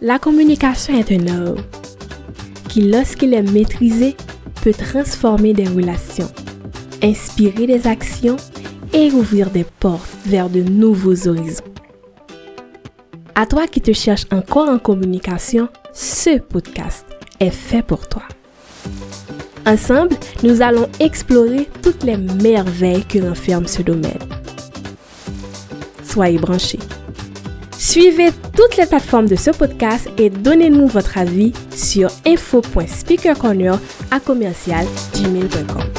La communication est un art qui, lorsqu'il est maîtrisé, peut transformer des relations, inspirer des actions et ouvrir des portes vers de nouveaux horizons. À toi qui te cherches encore en communication, ce podcast est fait pour toi. Ensemble, nous allons explorer toutes les merveilles que renferme ce domaine. Soyez branchés. Suivez toutes les plateformes de ce podcast et donnez-nous votre avis sur info.speakercorner à commercial gmail.com.